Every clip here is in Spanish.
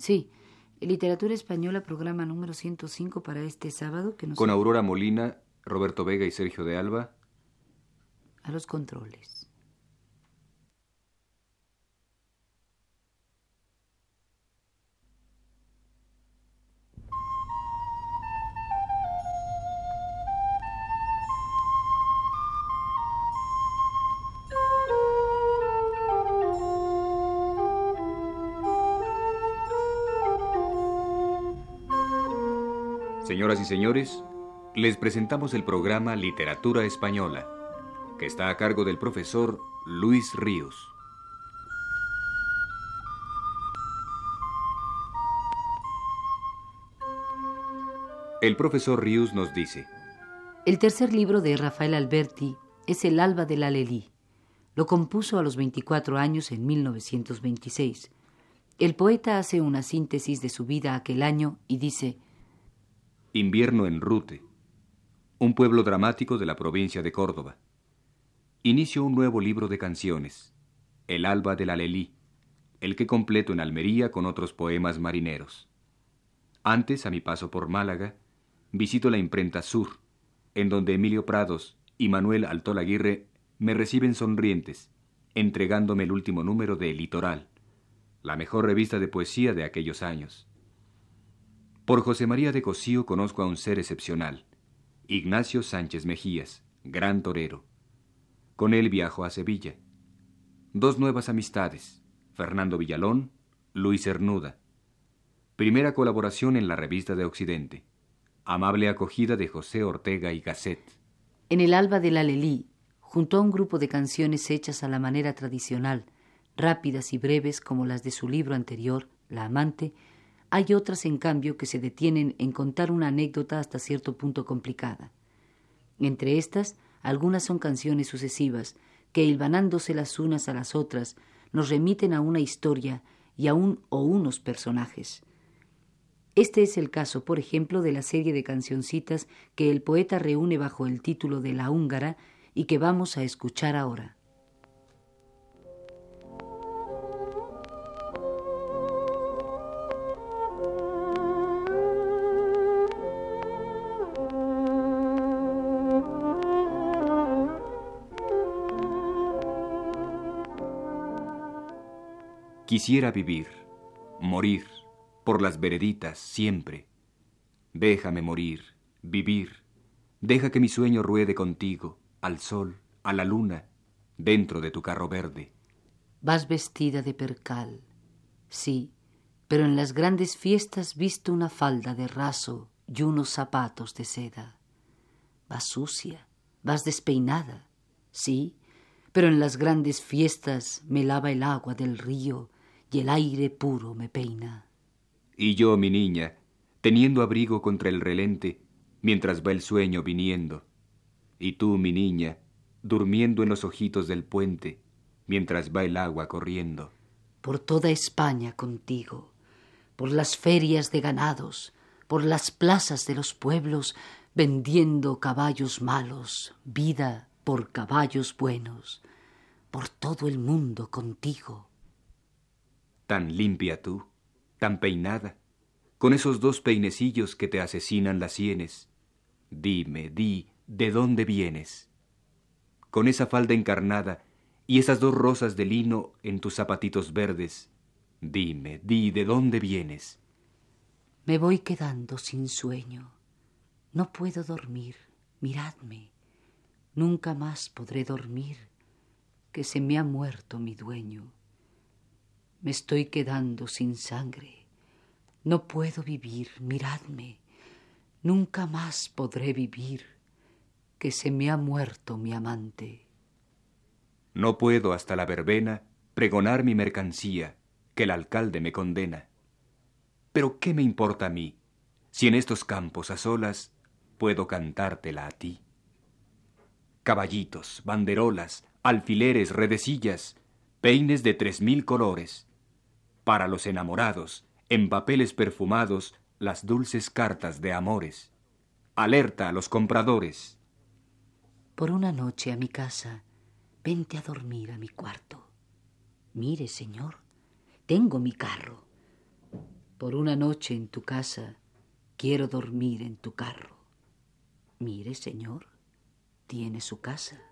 Sí, Literatura Española, programa número 105 para este sábado. Que nos... Con Aurora Molina, Roberto Vega y Sergio de Alba. A los controles. Señoras y señores, les presentamos el programa Literatura Española, que está a cargo del profesor Luis Ríos. El profesor Ríos nos dice, El tercer libro de Rafael Alberti es El alba de la Lelí. Lo compuso a los 24 años en 1926. El poeta hace una síntesis de su vida aquel año y dice, Invierno en Rute, un pueblo dramático de la provincia de Córdoba. Inicio un nuevo libro de canciones, El alba del Alelí, el que completo en Almería con otros poemas marineros. Antes, a mi paso por Málaga, visito la imprenta Sur, en donde Emilio Prados y Manuel Altolaguirre me reciben sonrientes, entregándome el último número de Litoral, la mejor revista de poesía de aquellos años. Por José María de Cosío conozco a un ser excepcional, Ignacio Sánchez Mejías, gran torero. Con él viajo a Sevilla. Dos nuevas amistades, Fernando Villalón, Luis Cernuda. Primera colaboración en la revista de Occidente. Amable acogida de José Ortega y Gasset. En el alba del Alelí, junto a un grupo de canciones hechas a la manera tradicional, rápidas y breves como las de su libro anterior, La amante, hay otras, en cambio, que se detienen en contar una anécdota hasta cierto punto complicada. Entre estas, algunas son canciones sucesivas, que, hilvanándose las unas a las otras, nos remiten a una historia y a un o unos personajes. Este es el caso, por ejemplo, de la serie de cancioncitas que el poeta reúne bajo el título de La húngara y que vamos a escuchar ahora. Quisiera vivir, morir, por las vereditas siempre. Déjame morir, vivir. Deja que mi sueño ruede contigo, al sol, a la luna, dentro de tu carro verde. Vas vestida de percal, sí, pero en las grandes fiestas visto una falda de raso y unos zapatos de seda. Vas sucia, vas despeinada, sí, pero en las grandes fiestas me lava el agua del río y el aire puro me peina. Y yo, mi niña, teniendo abrigo contra el relente, mientras va el sueño viniendo. Y tú, mi niña, durmiendo en los ojitos del puente, mientras va el agua corriendo. Por toda España contigo, por las ferias de ganados, por las plazas de los pueblos, vendiendo caballos malos, vida por caballos buenos, por todo el mundo contigo tan limpia tú, tan peinada, con esos dos peinecillos que te asesinan las sienes. Dime, di, ¿de dónde vienes? Con esa falda encarnada y esas dos rosas de lino en tus zapatitos verdes. Dime, di, ¿de dónde vienes? Me voy quedando sin sueño. No puedo dormir. Miradme. Nunca más podré dormir, que se me ha muerto mi dueño. Me estoy quedando sin sangre. No puedo vivir, miradme. Nunca más podré vivir, que se me ha muerto mi amante. No puedo hasta la verbena pregonar mi mercancía, que el alcalde me condena. Pero ¿qué me importa a mí, si en estos campos a solas puedo cantártela a ti? Caballitos, banderolas, alfileres, redecillas, peines de tres mil colores, para los enamorados, en papeles perfumados, las dulces cartas de amores. Alerta a los compradores. Por una noche a mi casa, vente a dormir a mi cuarto. Mire, señor, tengo mi carro. Por una noche en tu casa quiero dormir en tu carro. Mire, señor, tiene su casa.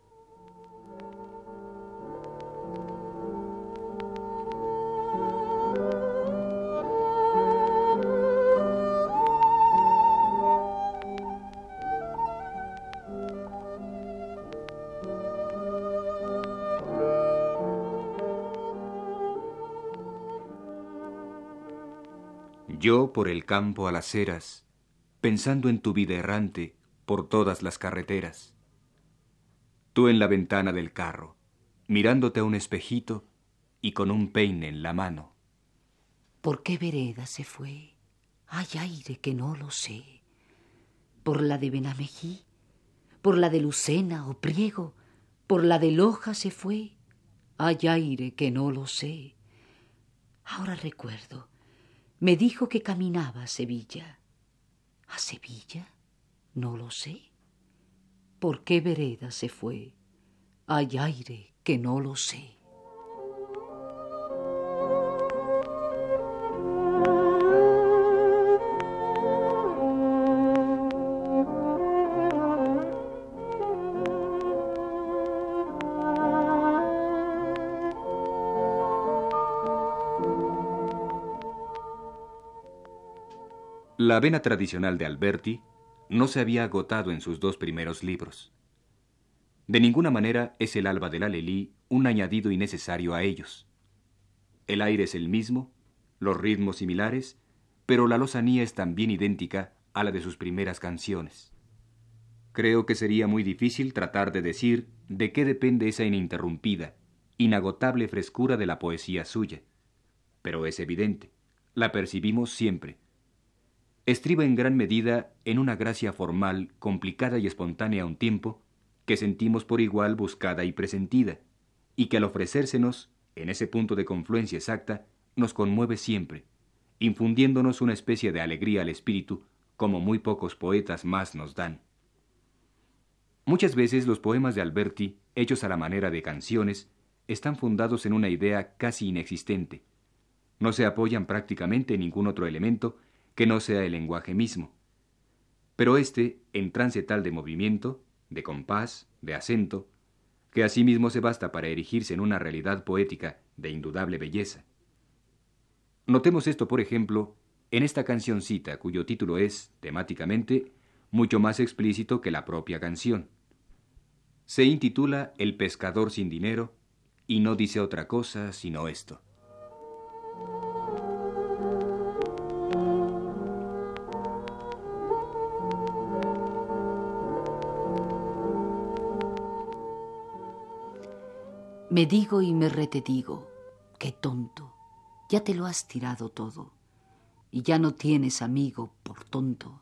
Yo por el campo a las eras, pensando en tu vida errante por todas las carreteras. Tú en la ventana del carro, mirándote a un espejito y con un peine en la mano. ¿Por qué vereda se fue? Hay aire que no lo sé. ¿Por la de Benamejí? ¿Por la de Lucena o Priego? ¿Por la de Loja se fue? Hay aire que no lo sé. Ahora recuerdo me dijo que caminaba a Sevilla. ¿A Sevilla? No lo sé. ¿Por qué vereda se fue? Hay aire que no lo sé. La vena tradicional de Alberti no se había agotado en sus dos primeros libros. De ninguna manera es el alba de la Lelí un añadido innecesario a ellos. El aire es el mismo, los ritmos similares, pero la lozanía es también idéntica a la de sus primeras canciones. Creo que sería muy difícil tratar de decir de qué depende esa ininterrumpida, inagotable frescura de la poesía suya, pero es evidente, la percibimos siempre estriba en gran medida en una gracia formal, complicada y espontánea a un tiempo, que sentimos por igual buscada y presentida, y que al ofrecérsenos, en ese punto de confluencia exacta, nos conmueve siempre, infundiéndonos una especie de alegría al espíritu, como muy pocos poetas más nos dan. Muchas veces los poemas de Alberti, hechos a la manera de canciones, están fundados en una idea casi inexistente. No se apoyan prácticamente en ningún otro elemento que no sea el lenguaje mismo. Pero éste, en trance tal de movimiento, de compás, de acento, que asimismo se basta para erigirse en una realidad poética de indudable belleza. Notemos esto, por ejemplo, en esta cancioncita cuyo título es, temáticamente, mucho más explícito que la propia canción. Se intitula El pescador sin dinero y no dice otra cosa sino esto. Me digo y me retedigo, qué tonto, ya te lo has tirado todo, y ya no tienes amigo por tonto,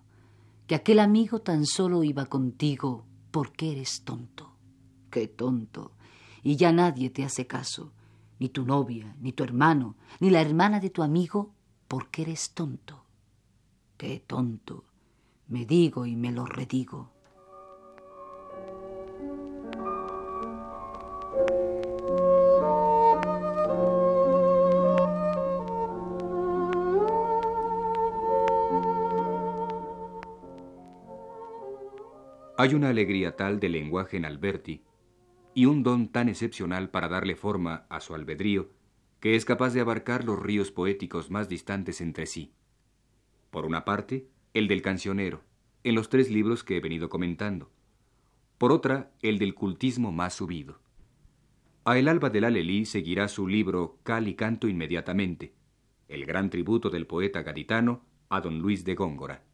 que aquel amigo tan solo iba contigo porque eres tonto, qué tonto, y ya nadie te hace caso, ni tu novia, ni tu hermano, ni la hermana de tu amigo, porque eres tonto, qué tonto, me digo y me lo redigo. Hay una alegría tal de lenguaje en Alberti y un don tan excepcional para darle forma a su albedrío que es capaz de abarcar los ríos poéticos más distantes entre sí. Por una parte, el del cancionero, en los tres libros que he venido comentando. Por otra, el del cultismo más subido. A El Alba de la Lelí seguirá su libro Cal y Canto inmediatamente, el gran tributo del poeta gaditano a don Luis de Góngora.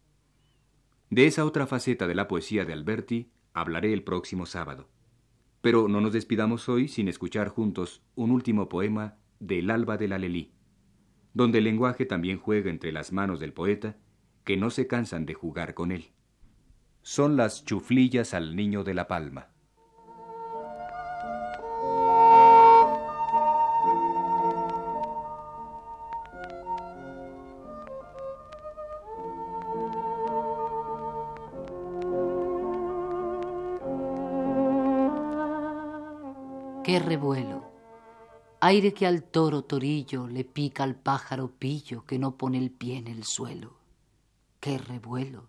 De esa otra faceta de la poesía de Alberti hablaré el próximo sábado. Pero no nos despidamos hoy sin escuchar juntos un último poema del Alba de la Lelí, donde el lenguaje también juega entre las manos del poeta, que no se cansan de jugar con él. Son las chuflillas al niño de la palma. Qué revuelo, Aire que al toro torillo le pica al pájaro pillo que no pone el pie en el suelo. ¡Qué revuelo!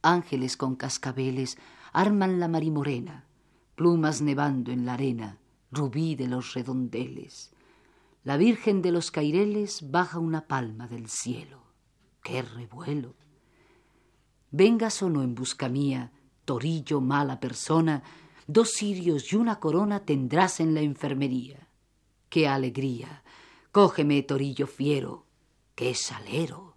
Ángeles con cascabeles arman la marimorena, plumas nevando en la arena, rubí de los redondeles. La Virgen de los Caireles baja una palma del cielo. ¡Qué revuelo! Vengas o no en busca mía, torillo mala persona, dos cirios y una corona tendrás en la enfermería. ¡Qué alegría! Cógeme, torillo fiero, qué salero.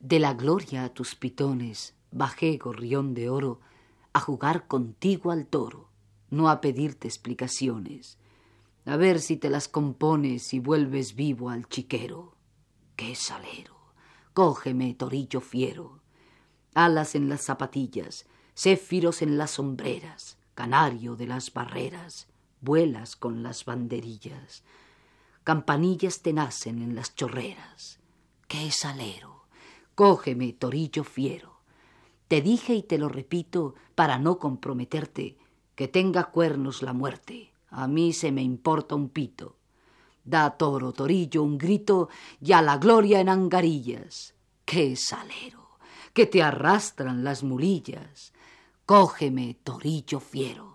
De la gloria a tus pitones bajé, gorrión de oro, a jugar contigo al toro, no a pedirte explicaciones, a ver si te las compones y vuelves vivo al chiquero. ¡Qué salero! Cógeme, torillo fiero. Alas en las zapatillas, céfiros en las sombreras, canario de las barreras, vuelas con las banderillas. Campanillas te nacen en las chorreras. ¡Qué salero! Cógeme, torillo fiero. Te dije y te lo repito para no comprometerte, que tenga cuernos la muerte. A mí se me importa un pito. Da toro, torillo, un grito y a la gloria en angarillas. ¡Qué salero! Que te arrastran las mulillas. Cógeme, torillo fiero.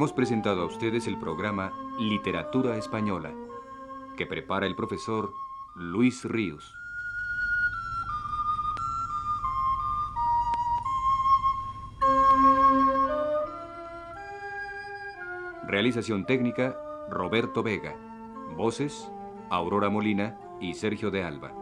Hemos presentado a ustedes el programa Literatura Española, que prepara el profesor Luis Ríos. Realización técnica, Roberto Vega. Voces, Aurora Molina y Sergio de Alba.